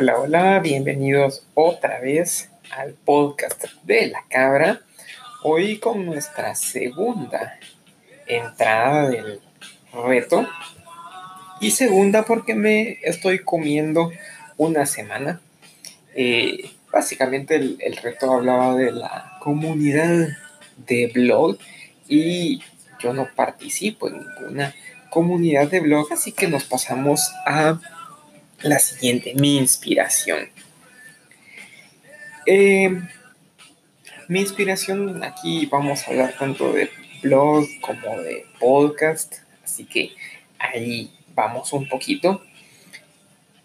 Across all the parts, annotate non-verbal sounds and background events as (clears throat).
Hola, hola, bienvenidos otra vez al podcast de la cabra. Hoy con nuestra segunda entrada del reto. Y segunda porque me estoy comiendo una semana. Eh, básicamente el, el, reto hablaba de la comunidad de blog y yo no participo en ninguna comunidad de blog, así que nos pasamos a la siguiente, mi inspiración. Eh, mi inspiración, aquí vamos a hablar tanto de blog como de podcast, así que ahí vamos un poquito.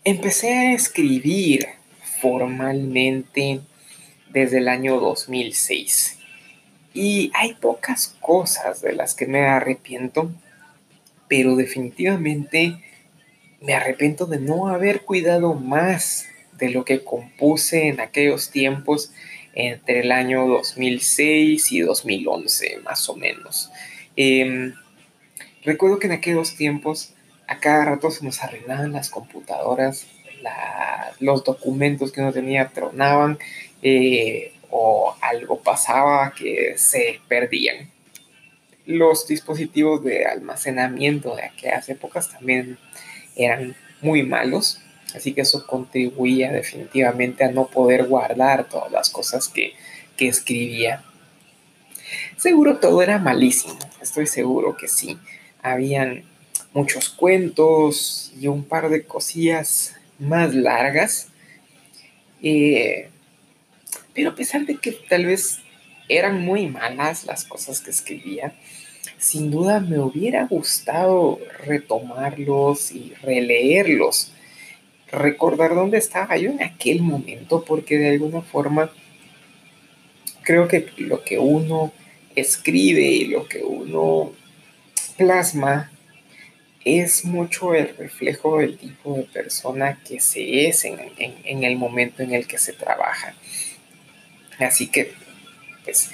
Empecé a escribir formalmente desde el año 2006 y hay pocas cosas de las que me arrepiento, pero definitivamente me arrepiento de no haber cuidado más de lo que compuse en aquellos tiempos entre el año 2006 y 2011, más o menos. Eh, recuerdo que en aquellos tiempos a cada rato se nos arruinaban las computadoras, los documentos que uno tenía tronaban eh, o algo pasaba que se perdían. Los dispositivos de almacenamiento de aquellas épocas también eran muy malos, así que eso contribuía definitivamente a no poder guardar todas las cosas que, que escribía. Seguro todo era malísimo, estoy seguro que sí. Habían muchos cuentos y un par de cosillas más largas. Eh, pero a pesar de que tal vez eran muy malas las cosas que escribía, sin duda me hubiera gustado retomarlos y releerlos, recordar dónde estaba yo en aquel momento, porque de alguna forma creo que lo que uno escribe y lo que uno plasma es mucho el reflejo del tipo de persona que se es en, el momento en el que se trabaja. Así que, pues,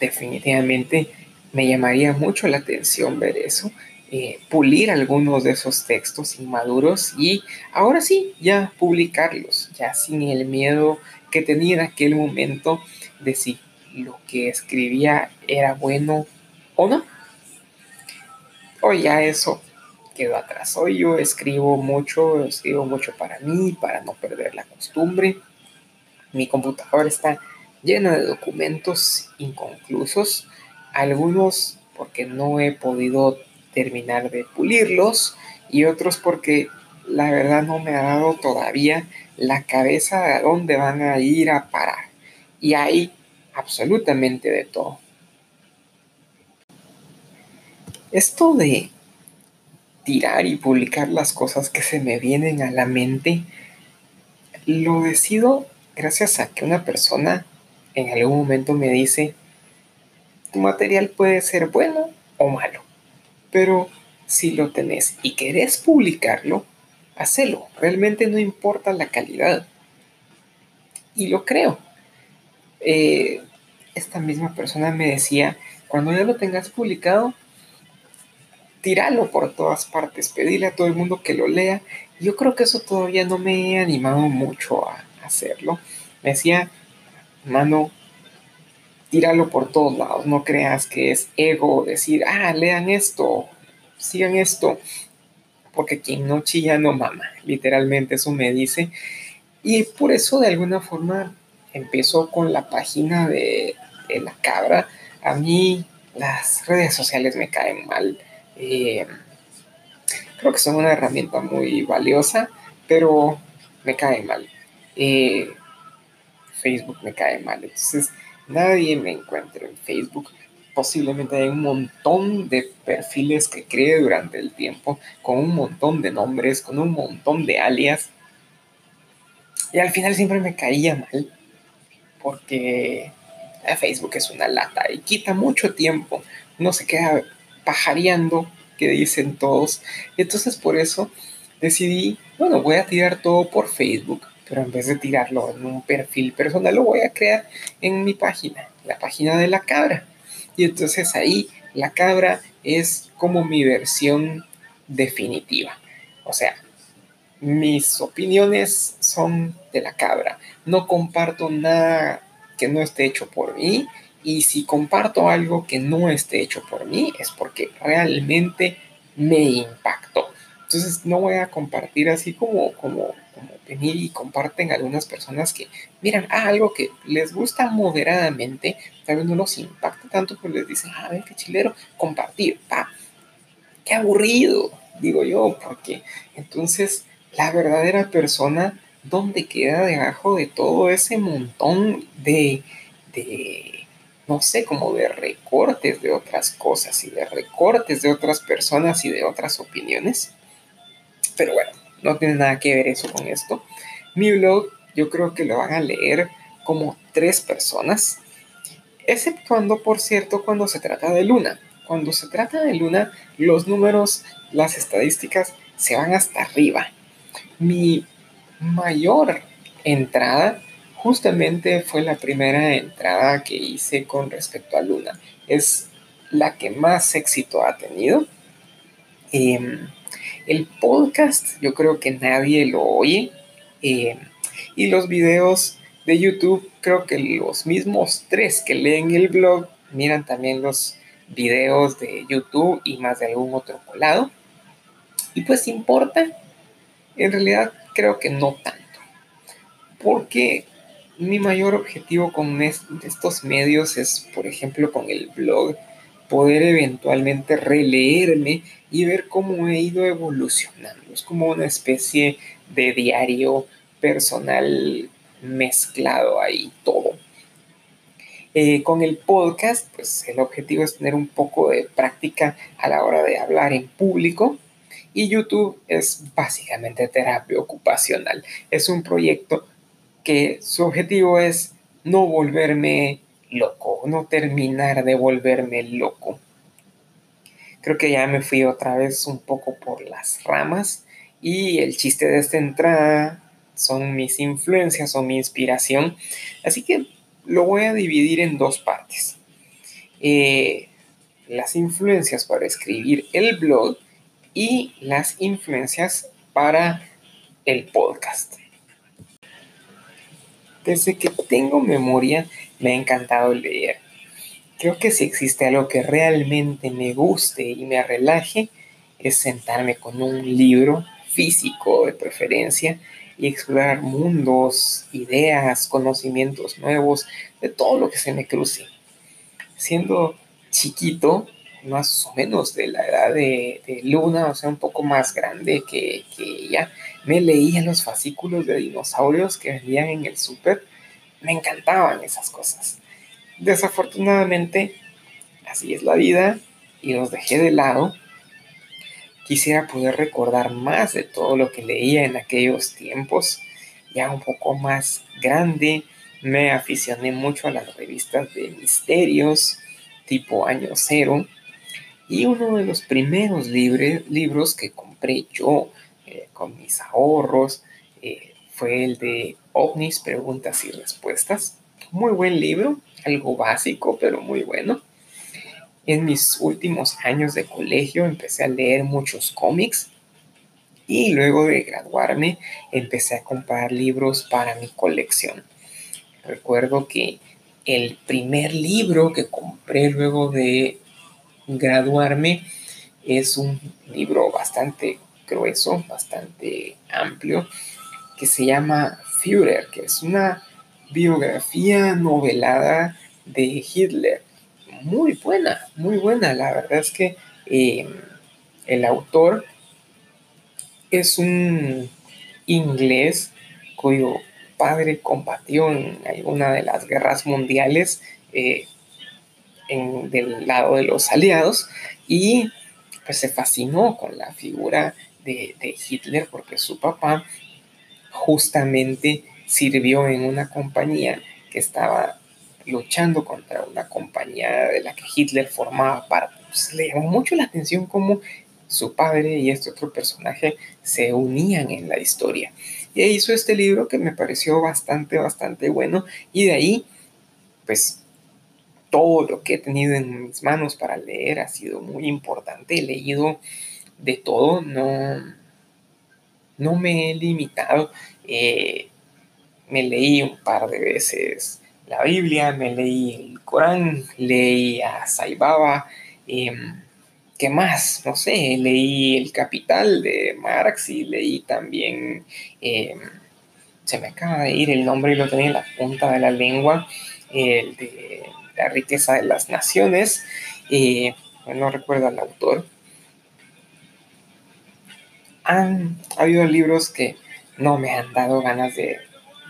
definitivamente me llamaría mucho la atención ver eso, eh, pulir algunos de esos textos inmaduros y ahora sí, ya publicarlos, ya sin el miedo que tenía en aquel momento de si lo que escribía era bueno o no. Hoy ya eso quedó atrás. Hoy yo escribo mucho, escribo mucho para mí, para no perder la costumbre. Mi computadora está llena de documentos inconclusos algunos porque no he podido terminar de pulirlos y otros porque la verdad no me ha dado todavía la cabeza a dónde van a ir a parar. Y hay absolutamente de todo. Esto de tirar y publicar las cosas que se me vienen a la mente, lo decido gracias a que una persona en algún momento me dice, tu material puede ser bueno o malo, pero si lo tenés y querés publicarlo, hacelo. Realmente no importa la calidad. Y lo creo. Eh, esta misma persona me decía, cuando ya lo tengas publicado, tíralo por todas partes, pedile a todo el mundo que lo lea. Yo creo que eso todavía no me he animado mucho a hacerlo. Me decía, mano, tíralo por todos lados, no creas que es ego decir, ah, lean esto, sigan esto, porque quien no chilla no mama, literalmente eso me dice. Y por eso de alguna forma empezó con la página de, la cabra. A mí las redes sociales me caen mal. Eh, creo que son una herramienta muy valiosa, pero me cae mal. Eh, Facebook me cae mal. Entonces, nadie me encuentra en Facebook. Posiblemente hay un montón de perfiles que creé durante el tiempo, con un montón de nombres, con un montón de alias. Y al final siempre me caía mal, porque Facebook es una lata y quita mucho tiempo. No se queda pajareando, que dicen todos. Entonces por eso decidí, bueno, voy a tirar todo por Facebook pero en vez de tirarlo en un perfil personal, lo voy a crear en mi página, la página de la cabra. Y entonces ahí la cabra es como mi versión definitiva. O sea, mis opiniones son de la cabra. No comparto nada que no esté hecho por mí. Y si comparto algo que no esté hecho por mí es porque realmente me impactó. Entonces no voy a compartir así como, como, y comparten algunas personas que miran ah, algo que les gusta moderadamente, tal vez no los impacta tanto, pero les dicen, ah, ver qué chilero, compartir, pa, qué aburrido, digo yo, porque entonces la verdadera persona, ¿dónde queda debajo de todo ese montón de, de, no sé, como de recortes de otras cosas y de recortes de otras personas y de otras opiniones? Pero bueno, no tiene nada que ver eso con esto. Mi blog yo creo que lo van a leer como tres personas, exceptuando, por cierto, cuando se trata de Luna. Cuando se trata de Luna, los números, las estadísticas se van hasta arriba. Mi mayor entrada justamente fue la primera entrada que hice con respecto a Luna. Es la que más éxito ha tenido. Em, el podcast yo creo que nadie lo oye. Em, y los videos de YouTube, creo que los mismos tres que leen el blog miran también los videos de YouTube y más de algún otro colado. Y pues importa, en realidad creo que no tanto. Porque mi mayor objetivo con estos medios es, por ejemplo, con el blog, poder eventualmente releerme y ver cómo he ido evolucionando. Es como una especie de diario personal mezclado ahí todo. Eh, con el podcast, pues el objetivo es tener un poco de práctica a la hora de hablar en público. Y YouTube es básicamente terapia ocupacional. Es un proyecto que su objetivo es no volverme loco, no terminar de volverme loco. Creo que ya me fui otra vez un poco por las ramas y el chiste de esta entrada son mis influencias, son mi inspiración. Así que lo voy a dividir en dos partes. Eh, las influencias para escribir el blog y las influencias para el podcast. Desde que tengo memoria me ha encantado leer. Creo que si existe algo que realmente me guste y me relaje, es sentarme con un libro físico de preferencia y explorar mundos, ideas, conocimientos nuevos, de todo lo que se me cruce. Siendo chiquito, más o menos de la edad de, Luna, o sea, un poco más grande que, ella, me leía los fascículos de dinosaurios que venían en el súper. Me encantaban esas cosas. Desafortunadamente, así es la vida y los dejé de lado Quisiera poder recordar más de todo lo que leía en aquellos tiempos. Ya un poco más grande, me aficioné mucho a las revistas de misterios, tipo Año Cero. Y uno de los primeros libros que compré yo eh, con mis ahorros eh, fue el de OVNIs, Preguntas y Respuestas. Muy buen libro, algo básico, pero muy bueno. En mis últimos años de colegio empecé a leer muchos cómics y luego de graduarme empecé a comprar libros para mi colección. Recuerdo que el primer libro que compré luego de graduarme es un libro bastante grueso, bastante amplio, que se llama Führer, que es una biografía novelada de Hitler muy buena, muy buena. La verdad es que eh, el autor es un inglés cuyo padre combatió en alguna de las guerras mundiales eh, en, del lado de los aliados y pues se fascinó con la figura de Hitler porque su papá justamente sirvió en una compañía que estaba luchando contra una compañía de la que Hitler formaba parte. Pues, le llamó mucho la atención cómo su padre y este otro personaje se unían en la historia. Y hizo este libro que me pareció bastante, bastante bueno. Y de ahí, pues, todo lo que he tenido en mis manos para leer ha sido muy importante. He leído de todo, no, no me he limitado. Eh, me leí un par de veces la Biblia, me leí el Corán, leí a Saibaba. Em, ¿Qué más? No sé, leí El Capital de Marx y leí también, em, se me acaba de ir el nombre y lo tenía en la punta de la lengua, el de La riqueza de las naciones, eh, no recuerdo al autor. Han habido libros que no me han dado ganas de,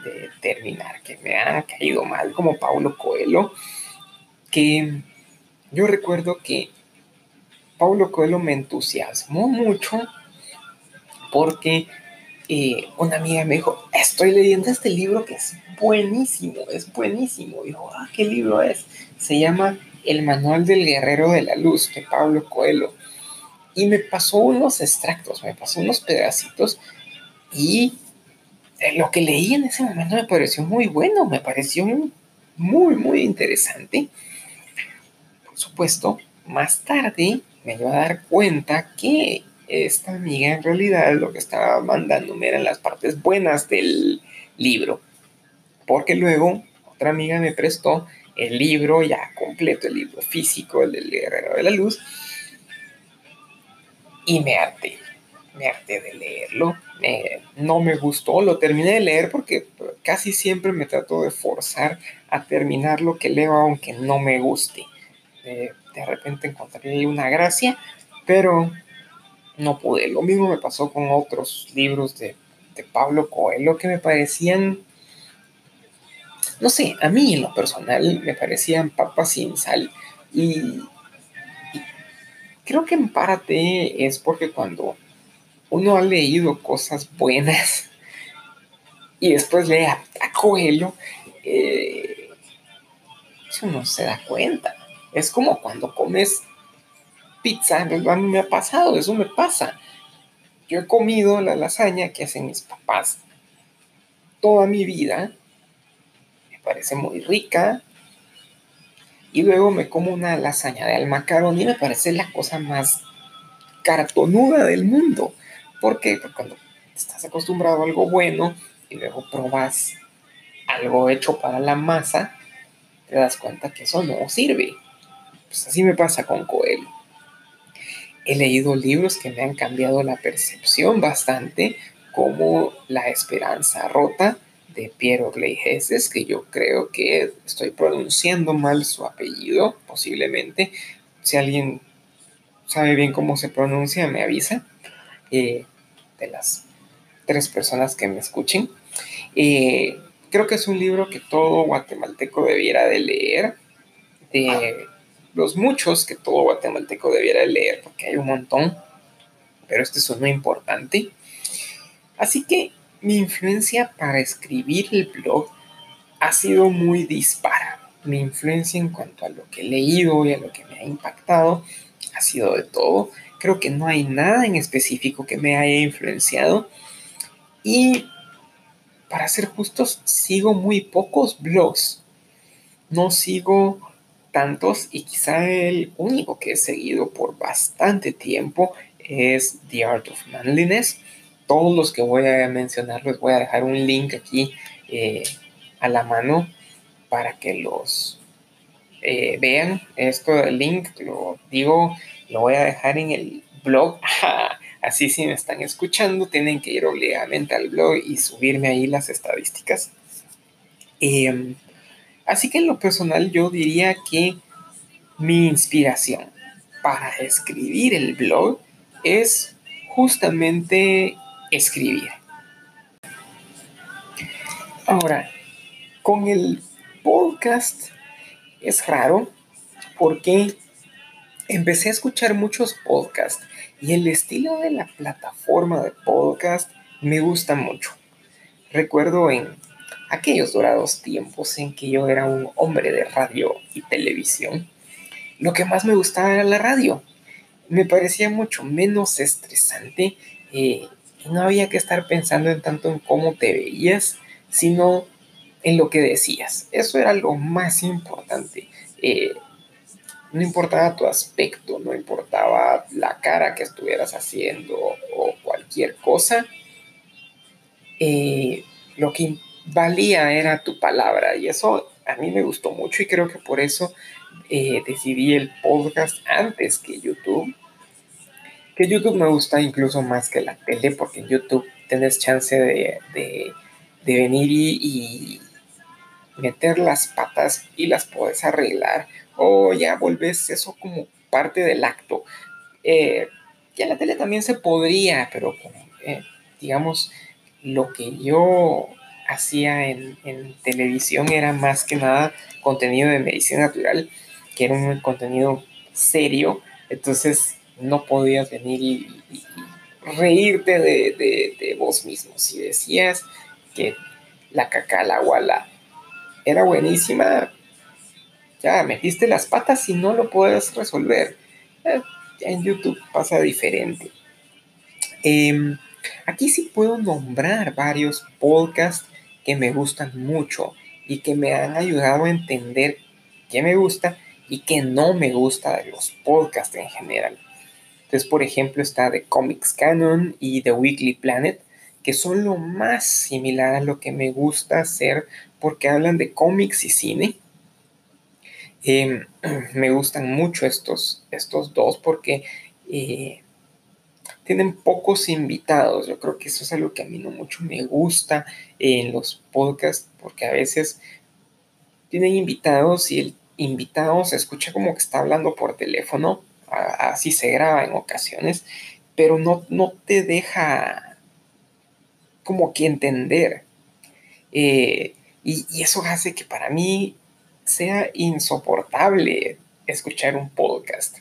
de terminar, que me han caído mal, como Paulo Coelho, que yo recuerdo que Paulo Coelho me entusiasmó mucho porque eh, una amiga me dijo, estoy leyendo este libro que es buenísimo, es buenísimo. dijo, ah, ¿qué libro es? Se llama El Manual del Guerrero de la Luz de Pablo Coelho. Y me pasó unos extractos, me pasó unos pedacitos y lo que leí en ese momento me pareció muy bueno, me pareció muy, muy interesante. Por supuesto, más tarde me iba a dar cuenta que esta amiga en realidad lo que estaba mandándome eran las partes buenas del libro. Porque luego otra amiga me prestó el libro ya completo, el libro físico, el del Guerrero de la Luz. Y me harté, de leerlo. no me gustó, lo terminé de leer porque casi siempre me trato de forzar a terminar lo que leo aunque no me guste. De repente encontré una gracia, pero no pude. Lo mismo me pasó con otros libros de, Pablo Coelho que me parecían, no sé, a mí en lo personal me parecían papas sin sal. Y, creo que en parte es porque cuando uno ha leído cosas buenas y después lee a, Coelho, eh, uno se da cuenta es como cuando comes pizza, a mí me ha pasado, eso me pasa. Yo he comido la lasaña que hacen mis papás toda mi vida, me parece muy rica, y luego me como una lasaña de almacarón y me parece la cosa más cartonuda del mundo. ¿Por qué? Porque cuando estás acostumbrado a algo bueno y luego probas algo hecho para la masa, te das cuenta que eso no sirve. Pues así me pasa con Coelho. He leído libros que me han cambiado la percepción bastante, como La Esperanza Rota de Piero Gleijeses, que yo creo que estoy pronunciando mal su apellido, posiblemente. Si alguien sabe bien cómo se pronuncia, me avisa. Eh, de las tres personas que me escuchen. Eh, creo que es un libro que todo guatemalteco debiera de leer. De los muchos que todo guatemalteco debiera leer, porque hay un montón, pero este es uno importante. Así que mi influencia para escribir el blog ha sido muy dispara. Mi influencia en cuanto a lo que he leído y a lo que me ha impactado ha sido de todo. Creo que no hay nada en específico que me haya influenciado. Y para ser justos, sigo muy pocos blogs. No sigo tantos y quizá el único que he seguido por bastante tiempo es The Art of Manliness. Todos los que voy a mencionar les voy a dejar un link aquí eh, a la mano para que los eh, vean. Esto del link, lo digo, lo voy a dejar en el blog. (laughs) Así si me están escuchando, tienen que ir obligadamente al blog y subirme ahí las estadísticas. Eh, Así que en lo personal yo diría que mi inspiración para escribir el blog es justamente escribir. Ahora, con el podcast es raro porque empecé a escuchar muchos podcasts y el estilo de la plataforma de podcast me gusta mucho. Recuerdo en aquellos dorados tiempos en que yo era un hombre de radio y televisión, lo que más me gustaba era la radio. Me parecía mucho menos estresante eh, y no había que estar pensando en tanto en cómo te veías, sino en lo que decías. Eso era lo más importante. eh, no importaba tu aspecto, no importaba la cara que estuvieras haciendo o cualquier cosa, eh, lo que valía era tu palabra y eso a mí me gustó mucho y creo que por eso eh, decidí el podcast antes que YouTube. Que YouTube me gusta incluso más que la tele porque en YouTube tienes chance de, venir y, meter las patas y las puedes arreglar o ya volvés eso como parte del acto. Eh, y en la tele también se podría, pero eh, digamos, lo que yo hacía en, televisión era más que nada contenido de medicina natural, que era un contenido serio, entonces no podías venir y, reírte de, vos mismo. Si decías que la caca, la era buenísima, ya metiste las patas y no lo puedes resolver. Eh, en YouTube pasa diferente. Em, Aquí sí puedo nombrar varios podcasts que me gustan mucho y que me han ayudado a entender qué me gusta y qué no me gusta de los podcasts en general. Entonces, por ejemplo, está The Comics Canon y The Weekly Planet, que son lo más similar a lo que me gusta hacer porque hablan de cómics y cine. Em, (clears throat) me gustan mucho estos, estos dos porque eh, tienen pocos invitados. Yo creo que eso es algo que a mí no mucho me gusta en los podcasts, porque a veces tienen invitados y el invitado se escucha como que está hablando por teléfono, así se graba en ocasiones, pero no, no te deja como que entender. Eh, y, y eso hace que para mí sea insoportable escuchar un podcast.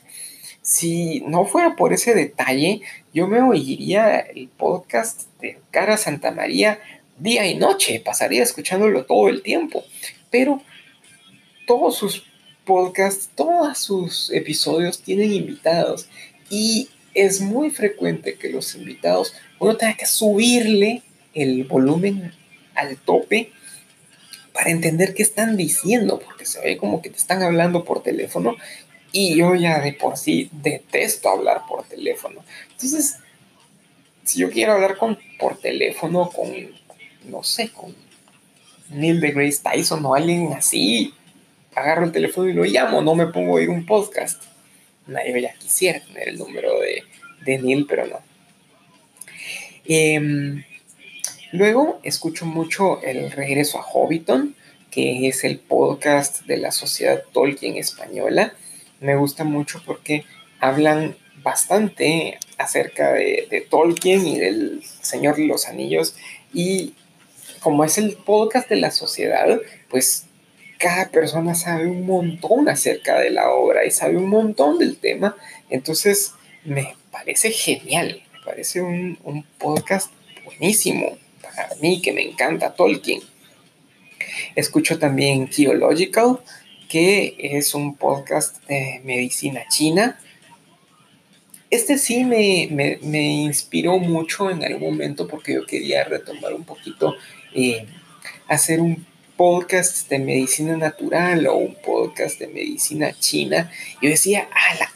Si no fuera por ese detalle, yo me oiría el podcast de Cara Santa María día y noche, pasaría escuchándolo todo el tiempo. Pero todos sus podcasts, todos sus episodios tienen invitados y es muy frecuente que los invitados uno tenga que subirle el volumen al tope entender qué están diciendo, porque se ve como que te están hablando por teléfono y yo ya de por sí detesto hablar por teléfono. Entonces, si yo quiero hablar con, por teléfono con, no sé, con Neil Grace Tyson o alguien así, agarro el teléfono y lo llamo, no me pongo a oír un podcast. Nadie ya quisiera tener el número de, de Neil, pero no. Em, luego escucho mucho el regreso a Hobbiton, que es el podcast de la Sociedad Tolkien Española. Me gusta mucho porque hablan bastante acerca de, Tolkien y del Señor de los Anillos. Y como es el podcast de la sociedad, pues cada persona sabe un montón acerca de la obra y sabe un montón del tema, entonces me parece genial, me parece un, un podcast buenísimo para mí que me encanta Tolkien. Escucho también Geological, que es un podcast de medicina china. Este sí me, inspiró mucho en algún momento porque yo quería retomar un poquito, eh, hacer un podcast de medicina natural o un podcast de medicina china. Yo decía, ala,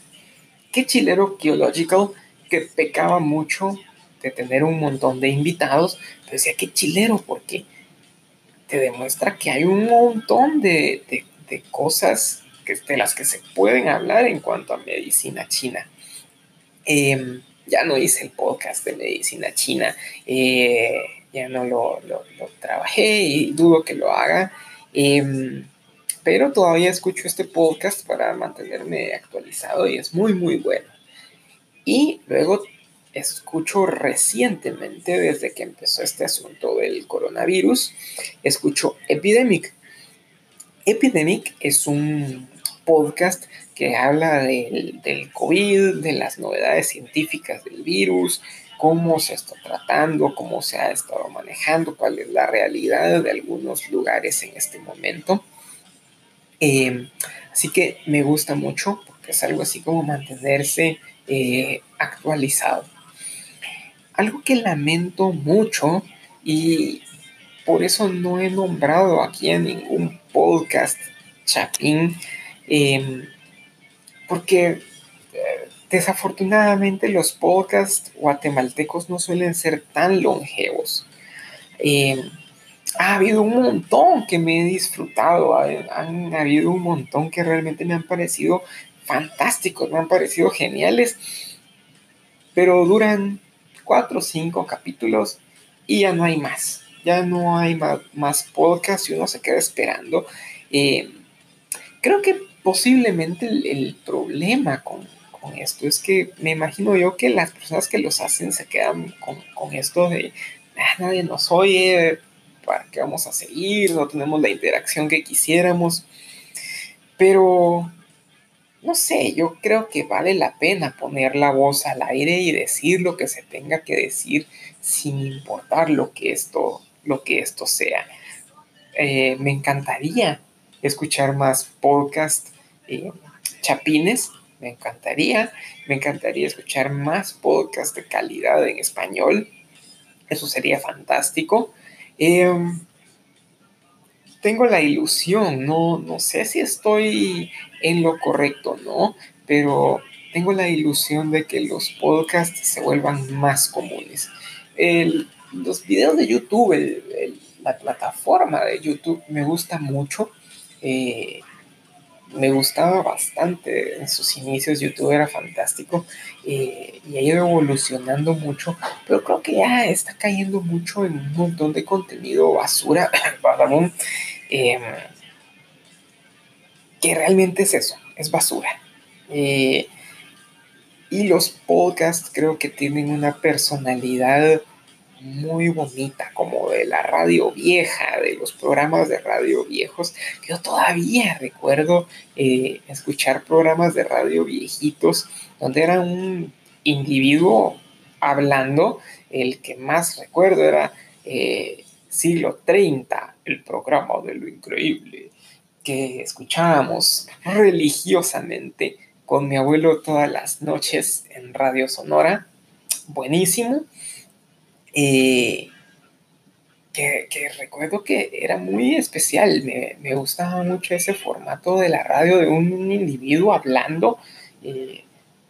qué chilero Geological que pecaba mucho de tener un montón de invitados, pero decía, qué chilero porque te demuestra que hay un montón de de cosas que, de las que se pueden hablar en cuanto a medicina china. Em, ya no hice el podcast de medicina china, eh, ya no lo, trabajé y dudo que lo haga, em, pero todavía escucho este podcast para mantenerme actualizado y es muy, muy bueno. Y luego escucho recientemente, desde que empezó este asunto del coronavirus, escucho Epidemic, Epidemic es un podcast que habla del, COVID, de las novedades científicas del virus, cómo se está tratando, cómo se ha estado manejando, cuál es la realidad de algunos lugares en este momento. Em, así que me gusta mucho porque es algo así como mantenerse eh, actualizado. Algo que lamento mucho y por eso no he nombrado aquí en ningún podcast Chapín Em, porque eh, desafortunadamente los podcasts guatemaltecos no suelen ser tan longevos. Em, ha habido un montón que me he disfrutado, han habido un montón que realmente me han parecido fantásticos, me han parecido geniales, pero duran cuatro o cinco capítulos y ya no hay más, ya no hay más, más podcast y uno se queda esperando. Eh, creo que posiblemente el, problema con, con, esto es que me imagino yo que las personas que los hacen se quedan con, con esto de ah, nadie nos oye, ¿para qué vamos a seguir? No tenemos la interacción que quisiéramos. Pero no sé, yo creo que vale la pena poner la voz al aire y decir lo que se tenga que decir sin importar lo que esto, lo que esto sea. Eh, me encantaría escuchar más podcast eh, chapines, me encantaría, me encantaría escuchar más podcast de calidad en español, eso sería fantástico. Em, tengo la ilusión, no, no sé si estoy en lo correcto, ¿no? Pero tengo la ilusión de que los podcasts se vuelvan más comunes. los videos de YouTube, la plataforma de YouTube me gusta mucho. Eh, me gustaba bastante en sus inicios, YouTube era fantástico eh, y ha ido evolucionando mucho, pero creo que ya está cayendo mucho en un montón de contenido basura, (coughs) eh, que realmente es eso, es basura. Eh, y los podcasts creo que tienen una personalidad muy bonita, como de la radio vieja, de los programas de radio viejos. Yo todavía recuerdo eh, escuchar programas de radio viejitos donde era un individuo hablando. El que más recuerdo era eh, siglo 30, el programa de lo increíble, que escuchábamos religiosamente con mi abuelo todas las noches en Radio Sonora. Buenísimo. Eh, que, recuerdo que era muy especial, me, gustaba mucho ese formato de la radio de un, individuo hablando, eh,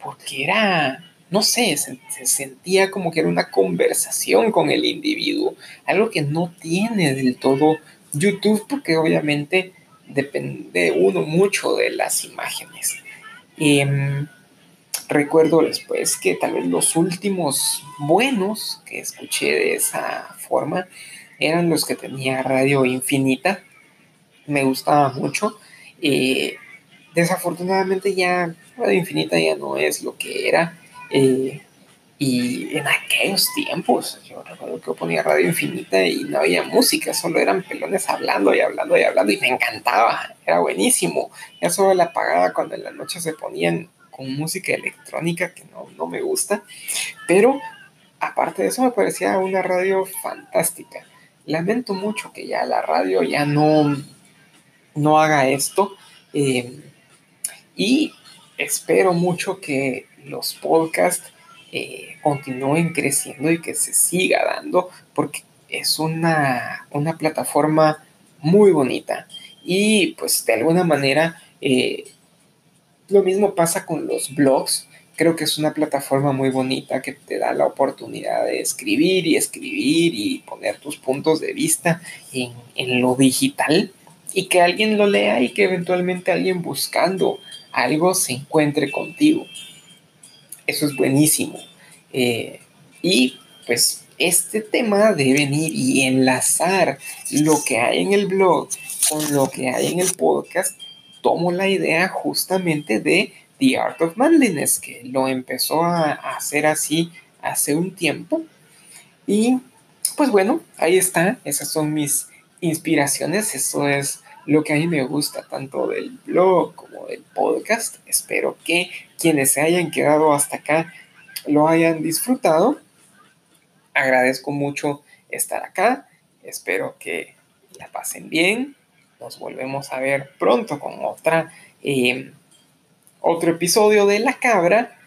porque era, no sé, se, sentía como que era una conversación con el individuo, algo que no tiene del todo YouTube, porque obviamente depende uno mucho de las imágenes. Em, recuerdo después que tal vez los últimos buenos que escuché de esa forma eran los que tenía radio infinita. Me gustaba mucho. Eh, desafortunadamente ya radio infinita ya no es lo que era. Eh, y en aquellos tiempos, yo recuerdo que ponía radio infinita y no había música, solo eran pelones hablando y hablando y hablando y me encantaba, era buenísimo. Ya solo la apagaba cuando en la noche se ponían con música electrónica que no, no me gusta, pero aparte de eso me parecía una radio fantástica. Lamento mucho que ya la radio ya no, no haga esto eh, y espero mucho que los podcasts eh, continúen creciendo y que se siga dando porque es una, una plataforma muy bonita y pues de alguna manera eh, lo mismo pasa con los blogs. Creo que es una plataforma muy bonita que te da la oportunidad de escribir y escribir y poner tus puntos de vista en, lo digital y que alguien lo lea y que eventualmente alguien buscando algo se encuentre contigo. Eso es buenísimo. Eh, y pues este tema de venir y enlazar lo que hay en el blog con lo que hay en el podcast tomo la idea justamente de The Art of Manliness, que lo empezó a, hacer así hace un tiempo. Y pues bueno, ahí está, esas son mis inspiraciones, eso es lo que a mí me gusta tanto del blog como del podcast. Espero que quienes se hayan quedado hasta acá lo hayan disfrutado. Agradezco mucho estar acá, espero que la pasen bien nos volvemos a ver pronto con otra, eh, otro episodio de La Cabra.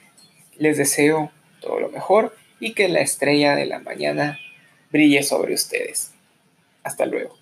Les deseo todo lo mejor y que la estrella de la mañana brille sobre ustedes. Hasta luego.